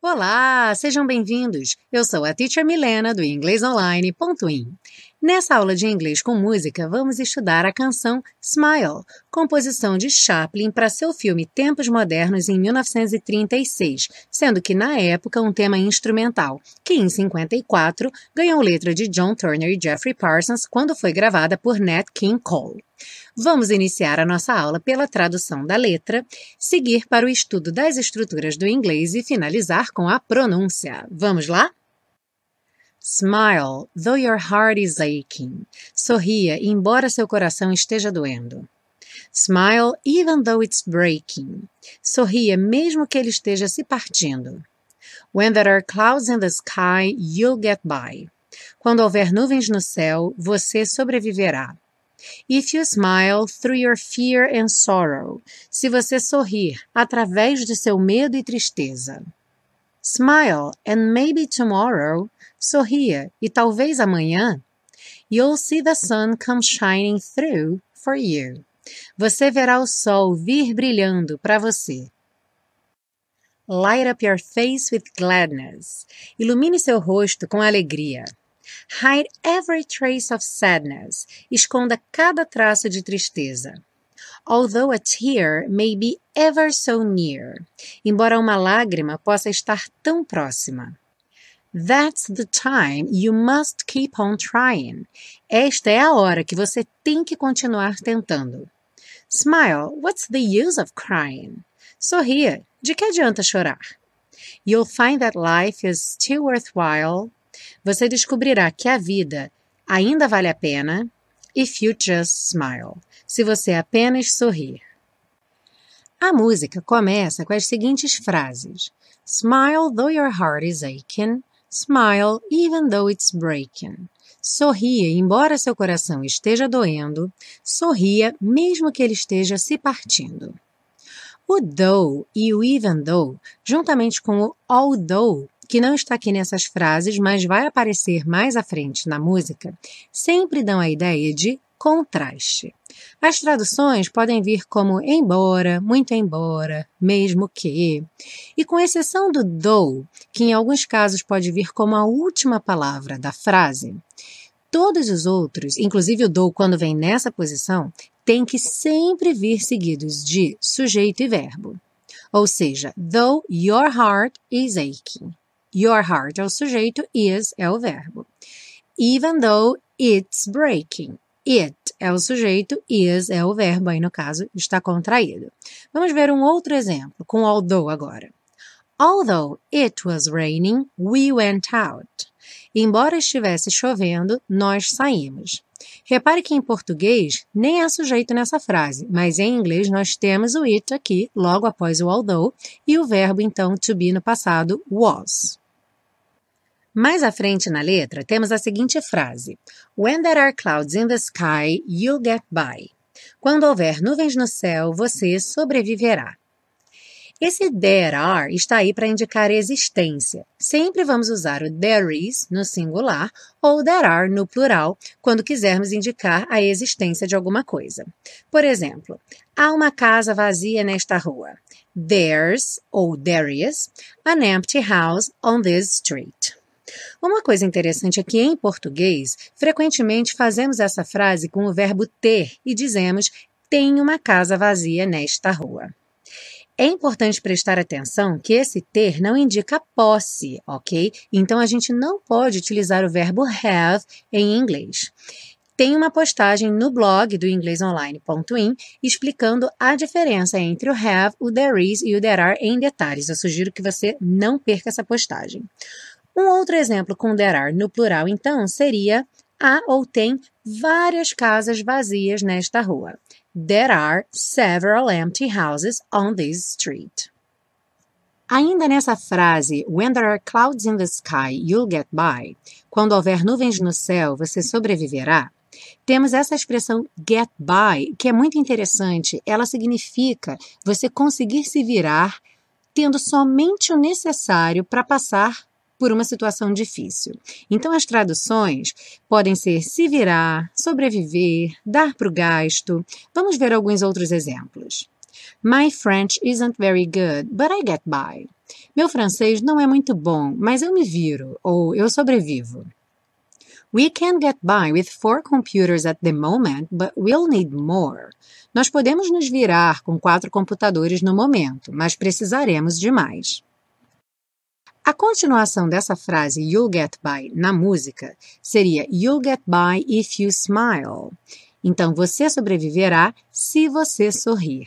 Olá, sejam bem-vindos. Eu sou a Teacher Milena do inglesonline.in. Nessa aula de inglês com música, vamos estudar a canção Smile, composição de Chaplin para seu filme Tempos Modernos em 1936, sendo que na época um tema instrumental, que em 54 ganhou letra de John Turner e Jeffrey Parsons quando foi gravada por Nat King Cole. Vamos iniciar a nossa aula pela tradução da letra, seguir para o estudo das estruturas do inglês e finalizar com a pronúncia. Vamos lá? Smile, though your heart is aching. Sorria, embora seu coração esteja doendo. Smile, even though it's breaking. Sorria, mesmo que ele esteja se partindo. When there are clouds in the sky, you'll get by. Quando houver nuvens no céu, você sobreviverá. If you smile through your fear and sorrow. Se você sorrir através de seu medo e tristeza. Smile, and maybe tomorrow Sorria e talvez amanhã You'll see the sun come shining through for you. Você verá o sol vir brilhando para você. Light up your face with gladness. Ilumine seu rosto com alegria. Hide every trace of sadness. Esconda cada traço de tristeza. Although a tear may be ever so near. Embora uma lágrima possa estar tão próxima. That's the time you must keep on trying. Esta é a hora que você tem que continuar tentando. Smile, what's the use of crying? Sorria, de que adianta chorar? You'll find that life is still worthwhile. Você descobrirá que a vida ainda vale a pena if you just smile. Se você apenas sorrir. A música começa com as seguintes frases: Smile though your heart is aching. Smile even though it's breaking. Sorria, embora seu coração esteja doendo. Sorria, mesmo que ele esteja se partindo. O though e o even though, juntamente com o although, que não está aqui nessas frases, mas vai aparecer mais à frente na música, sempre dão a ideia de contraste. As traduções podem vir como embora, muito embora, mesmo que. E com exceção do though, que em alguns casos pode vir como a última palavra da frase, todos os outros, inclusive o though quando vem nessa posição, tem que sempre vir seguidos de sujeito e verbo. Ou seja, though your heart is aching. Your heart é o sujeito, is é o verbo. Even though it's breaking. It é o sujeito, is é o verbo, aí no caso está contraído. Vamos ver um outro exemplo, com although agora. Although it was raining, we went out. Embora estivesse chovendo, nós saímos. Repare que em português nem há sujeito nessa frase, mas em inglês nós temos o it aqui, logo após o although, e o verbo então to be no passado was. Mais à frente na letra, temos a seguinte frase: When there are clouds in the sky, you'll get by. Quando houver nuvens no céu, você sobreviverá. Esse there are está aí para indicar existência. Sempre vamos usar o there is no singular ou there are no plural quando quisermos indicar a existência de alguma coisa. Por exemplo, há uma casa vazia nesta rua. There's ou there is an empty house on this street. Uma coisa interessante é que em português, frequentemente fazemos essa frase com o verbo ter e dizemos tem uma casa vazia nesta rua. É importante prestar atenção que esse ter não indica posse, ok? Então a gente não pode utilizar o verbo have em inglês. Tem uma postagem no blog do inglesonline.in explicando a diferença entre o have, o there is e o there are em detalhes. Eu sugiro que você não perca essa postagem. Um outro exemplo com there are no plural, então, seria há ou tem várias casas vazias nesta rua. There are several empty houses on this street. Ainda nessa frase, When there are clouds in the sky, you'll get by. Quando houver nuvens no céu, você sobreviverá. Temos essa expressão get by, que é muito interessante. Ela significa você conseguir se virar tendo somente o necessário para passar por uma situação difícil. Então, as traduções podem ser se virar, sobreviver, dar para o gasto. Vamos ver alguns outros exemplos. My French isn't very good, but I get by. Meu francês não é muito bom, mas eu me viro, ou eu sobrevivo. We can get by with four computers at the moment, but we'll need more. Nós podemos nos virar com quatro computadores no momento, mas precisaremos de mais. A continuação dessa frase You'll get by na música seria You'll get by if you smile. Então você sobreviverá se você sorrir.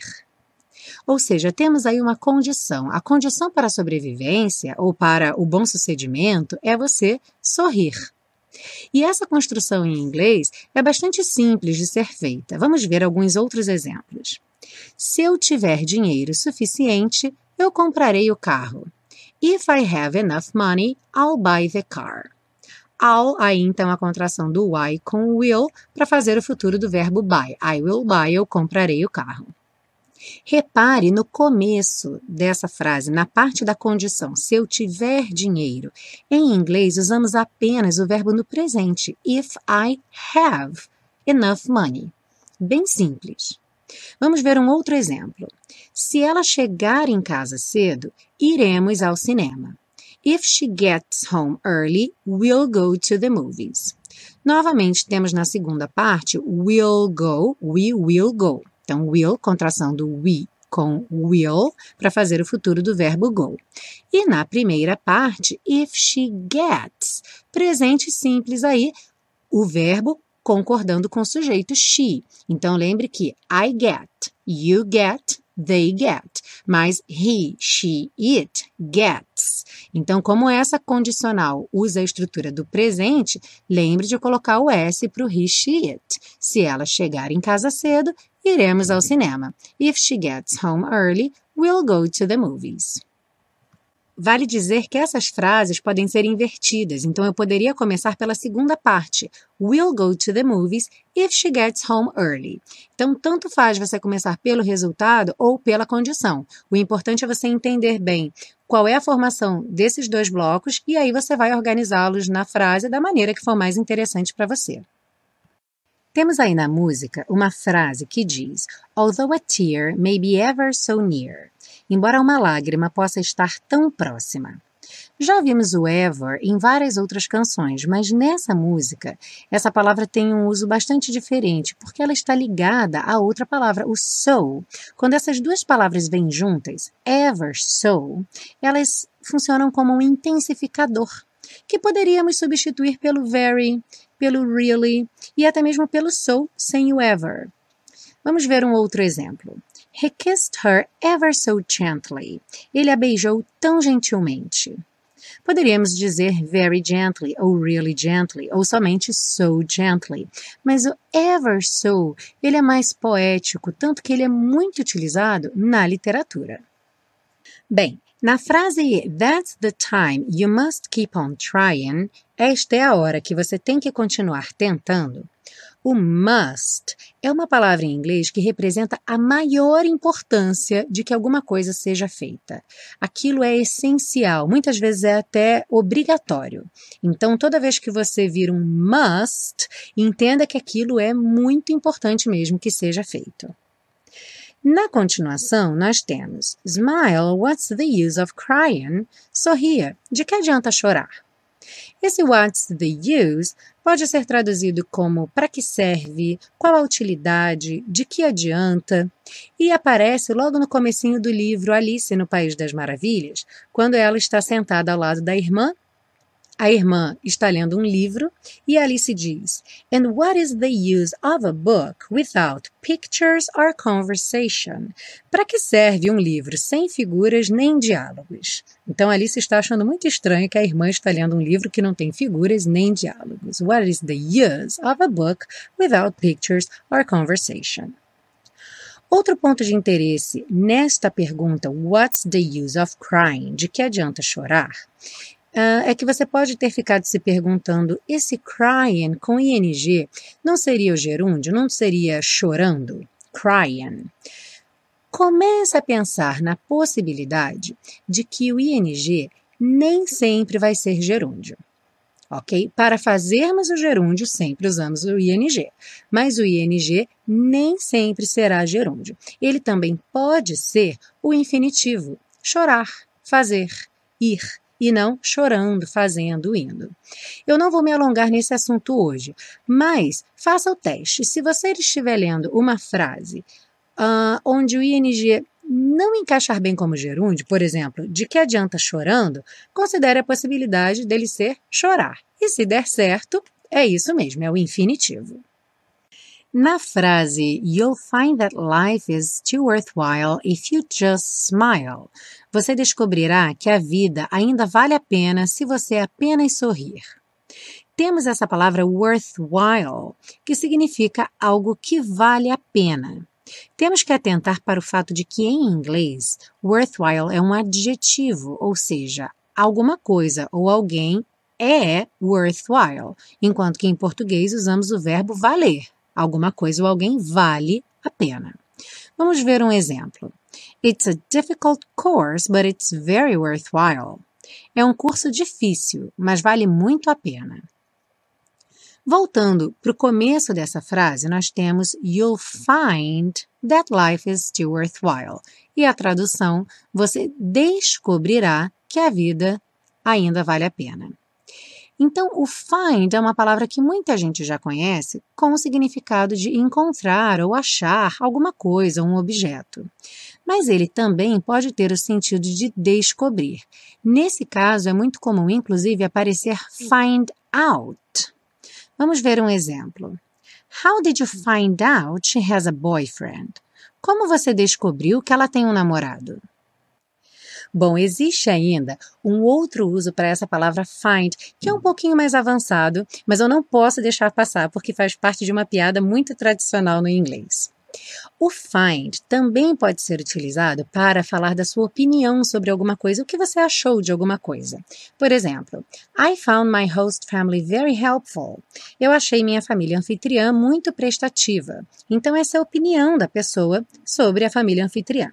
Ou seja, temos aí uma condição. A condição para a sobrevivência ou para o bom sucedimento é você sorrir. E essa construção em inglês é bastante simples de ser feita. Vamos ver alguns outros exemplos. Se eu tiver dinheiro suficiente, eu comprarei o carro. If I have enough money, I'll buy the car. I'll, aí então a contração do I com will para fazer o futuro do verbo buy. I will buy, eu comprarei o carro. Repare no começo dessa frase, na parte da condição, se eu tiver dinheiro. Em inglês, usamos apenas o verbo no presente, if I have enough money. Bem simples. Vamos ver um outro exemplo. Se ela chegar em casa cedo, iremos ao cinema. If she gets home early, we'll go to the movies. Novamente, temos na segunda parte will go, we will go. Então, will, contração do we com will, para fazer o futuro do verbo go. E na primeira parte, if she gets, presente simples aí, o verbo concordando com o sujeito she. Então, lembre que I get, you get, they get, mas he, she, it gets. Então, como essa condicional usa a estrutura do presente, lembre de colocar o S para o he, she, it. Se ela chegar em casa cedo, iremos ao cinema. If she gets home early, we'll go to the movies. Vale dizer que essas frases podem ser invertidas, então eu poderia começar pela segunda parte. We'll go to the movies if she gets home early. Então, tanto faz você começar pelo resultado ou pela condição. O importante é você entender bem qual é a formação desses dois blocos e aí você vai organizá-los na frase da maneira que for mais interessante para você. Temos aí na música uma frase que diz: Although a tear may be ever so near, embora uma lágrima possa estar tão próxima. Já vimos o ever em várias outras canções, mas nessa música, essa palavra tem um uso bastante diferente, porque ela está ligada a outra palavra, o so. Quando essas duas palavras vêm juntas, ever so, elas funcionam como um intensificador, que poderíamos substituir pelo very, pelo really e até mesmo pelo so sem o ever. Vamos ver um outro exemplo. He kissed her ever so gently. Ele a beijou tão gentilmente. Poderíamos dizer very gently, ou really gently, ou somente so gently. Mas o ever so, ele é mais poético, tanto que ele é muito utilizado na literatura. Bem, na frase That's the time you must keep on trying, esta é a hora que você tem que continuar tentando. O must é uma palavra em inglês que representa a maior importância de que alguma coisa seja feita. Aquilo é essencial, muitas vezes é até obrigatório. Então, toda vez que você vir um must, entenda que aquilo é muito importante mesmo que seja feito. Na continuação, nós temos Smile, what's the use of crying? Sorria, de que adianta chorar? Esse what's the use pode ser traduzido como para que serve, qual a utilidade, de que adianta, e aparece logo no comecinho do livro Alice no País das Maravilhas, quando ela está sentada ao lado da irmã a irmã está lendo um livro e Alice diz: And what is the use of a book without pictures or conversation? Para que serve um livro sem figuras nem diálogos? Então Alice está achando muito estranho que a irmã está lendo um livro que não tem figuras nem diálogos. What is the use of a book without pictures or conversation? Outro ponto de interesse nesta pergunta, What's the use of crying? De que adianta chorar? Uh, é que você pode ter ficado se perguntando: esse crying com ing não seria o gerúndio? Não seria chorando? Crying. Comece a pensar na possibilidade de que o ing nem sempre vai ser gerúndio. Ok? Para fazermos o gerúndio, sempre usamos o ing, mas o ing nem sempre será gerúndio. Ele também pode ser o infinitivo, chorar, fazer, ir, e não chorando, fazendo, indo. Eu não vou me alongar nesse assunto hoje, mas faça o teste. Se você estiver lendo uma frase uh, onde o ing não encaixar bem como gerúndio, por exemplo, de que adianta chorando, considere a possibilidade dele ser chorar. E se der certo, é isso mesmo, é o infinitivo. Na frase You'll find that life is still worthwhile if you just smile, você descobrirá que a vida ainda vale a pena se você apenas sorrir. Temos essa palavra worthwhile, que significa algo que vale a pena. Temos que atentar para o fato de que em inglês, worthwhile é um adjetivo, ou seja, alguma coisa ou alguém é worthwhile, enquanto que em português usamos o verbo valer. Alguma coisa ou alguém vale a pena. Vamos ver um exemplo. It's a difficult course, but it's very worthwhile. É um curso difícil, mas vale muito a pena. Voltando para o começo dessa frase, nós temos You'll find that life is still worthwhile. E a tradução, você descobrirá que a vida ainda vale a pena. Então, o find é uma palavra que muita gente já conhece com o significado de encontrar ou achar alguma coisa, um objeto. Mas ele também pode ter o sentido de descobrir. Nesse caso, é muito comum, inclusive, aparecer find out. Vamos ver um exemplo. How did you find out she has a boyfriend? Como você descobriu que ela tem um namorado? Bom, existe ainda um outro uso para essa palavra find, que é um pouquinho mais avançado, mas eu não posso deixar passar porque faz parte de uma piada muito tradicional no inglês. O find também pode ser utilizado para falar da sua opinião sobre alguma coisa, o que você achou de alguma coisa. Por exemplo, I found my host family very helpful. Eu achei minha família anfitriã muito prestativa. Então, essa é a opinião da pessoa sobre a família anfitriã.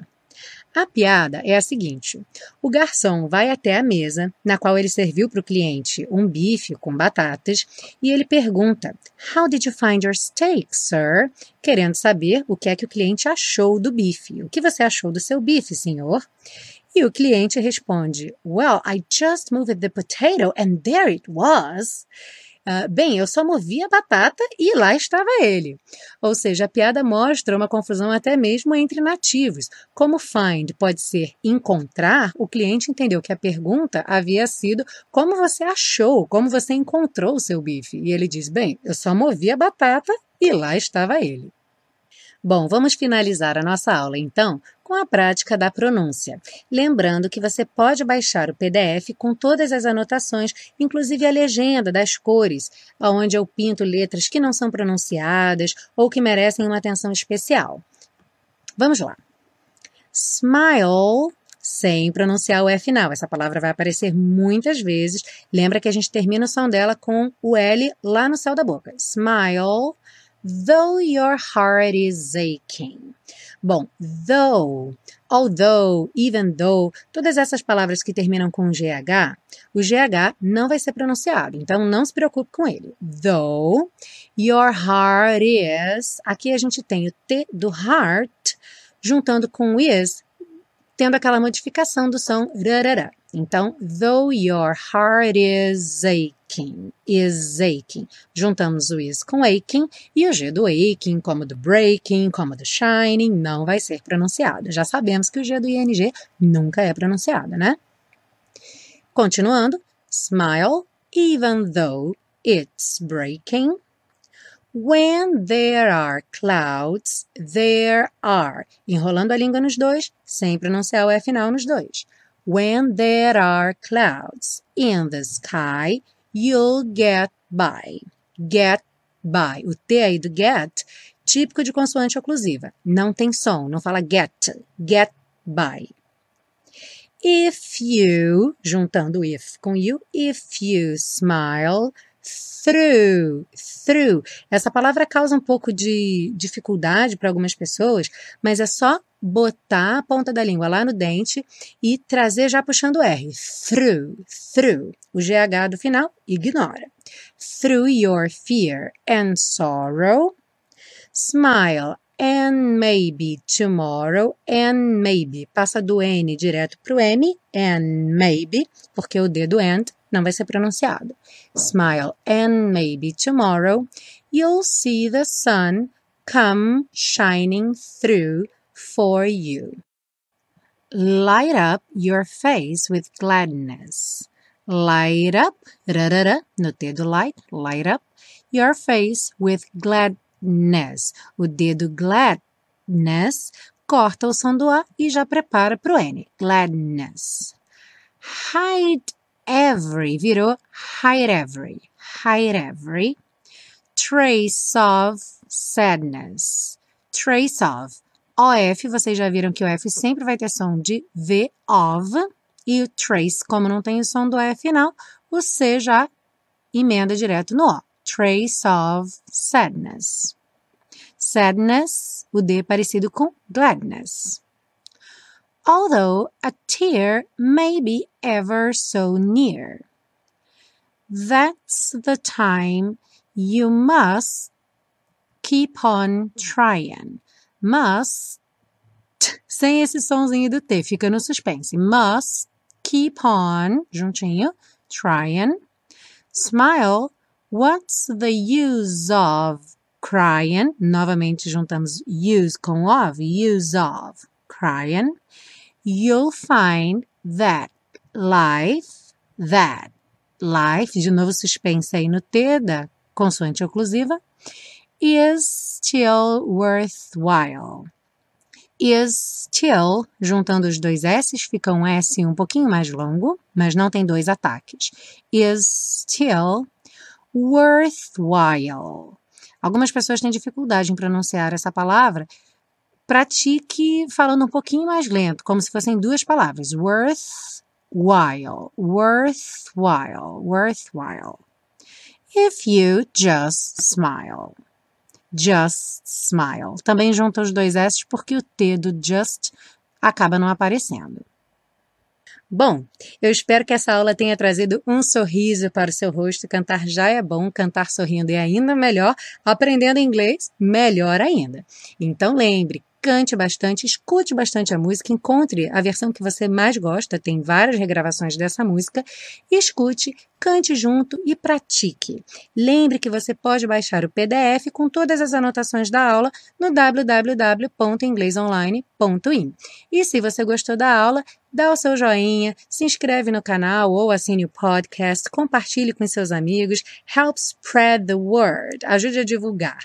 A piada é a seguinte: o garçom vai até a mesa na qual ele serviu para o cliente um bife com batatas e ele pergunta: How did you find your steak, sir? Querendo saber o que é que o cliente achou do bife. O que você achou do seu bife, senhor? E o cliente responde: Well, I just moved the potato and there it was. Uh, bem, eu só movi a batata e lá estava ele. Ou seja, a piada mostra uma confusão até mesmo entre nativos. Como find pode ser encontrar, o cliente entendeu que a pergunta havia sido como você achou, como você encontrou o seu bife. E ele diz: bem, eu só movi a batata e lá estava ele. Bom, vamos finalizar a nossa aula então com a prática da pronúncia. Lembrando que você pode baixar o PDF com todas as anotações, inclusive a legenda das cores, onde eu pinto letras que não são pronunciadas ou que merecem uma atenção especial. Vamos lá. Smile sem pronunciar o E final. Essa palavra vai aparecer muitas vezes. Lembra que a gente termina o som dela com o L lá no céu da boca. Smile though your heart is aching. Bom, though, although, even though, todas essas palavras que terminam com GH, o GH não vai ser pronunciado, então não se preocupe com ele. Though your heart is, aqui a gente tem o T do heart juntando com is, tendo aquela modificação do som rarará. Então, though your heart is aching, is aching. Juntamos o is com aching e o G do aching, como do breaking, como do shining, não vai ser pronunciado. Já sabemos que o G do ing nunca é pronunciado, né? Continuando, smile even though it's breaking. When there are clouds, there are. Enrolando a língua nos dois, sem pronunciar o F final nos dois. When there are clouds in the sky, you'll get by. Get by. O T aí do get, típico de consoante oclusiva. Não tem som, não fala get. Get by. If you, juntando if com you, if you smile through, through. Essa palavra causa um pouco de dificuldade para algumas pessoas, mas é só botar a ponta da língua lá no dente e trazer já puxando o R. Through, through. O GH do final, ignora. Through your fear and sorrow. Smile and maybe tomorrow and maybe. Passa do N direto para o M, and maybe, porque o D do and não vai ser pronunciado. Smile and maybe tomorrow you'll see the sun come shining through for you. Light up your face with gladness. Light up, no dedo light, light up your face with gladness. O dedo gladness corta o som do A e já prepara para o N. Gladness. Hide every virou hide every. Hide every. Trace of sadness. Trace of. OF, vocês já viram que o F sempre vai ter som de V, of. E o trace, como não tem o som do E final, o C já emenda direto no O. Trace of sadness. Sadness, o D parecido com gladness. Although a tear may be ever so near. That's the time you must keep on trying. Must, sem esse sonzinho do T, fica no suspense. Must keep on, juntinho, trying. Smile, what's the use of crying? Novamente juntamos use com of, use of, crying. You'll find that life, that life, de novo suspense aí no T da consoante oclusiva, is still worthwhile. Is still, juntando os dois S's, fica um S um pouquinho mais longo, mas não tem dois ataques. Is still worthwhile. Algumas pessoas têm dificuldade em pronunciar essa palavra. Pratique falando um pouquinho mais lento, como se fossem duas palavras. Worthwhile, worthwhile, worthwhile. If you just smile. Just smile. Também junta os dois S porque o T do just acaba não aparecendo. Bom, eu espero que essa aula tenha trazido um sorriso para o seu rosto. Cantar já é bom, cantar sorrindo é ainda melhor. Aprendendo inglês, melhor ainda. Então lembre, cante bastante, escute bastante a música, encontre a versão que você mais gosta, tem várias regravações dessa música, escute, cante junto e pratique. Lembre que você pode baixar o PDF com todas as anotações da aula no www.inglesonline.in. E se você gostou da aula, dá o seu joinha, se inscreve no canal ou assine o podcast, compartilhe com seus amigos, help spread the word, ajude a divulgar.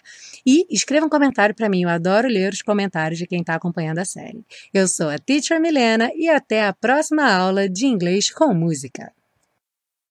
E escreva um comentário para mim, eu adoro ler os comentários de quem está acompanhando a série. Eu sou a Teacher Milena e até a próxima aula de inglês com música.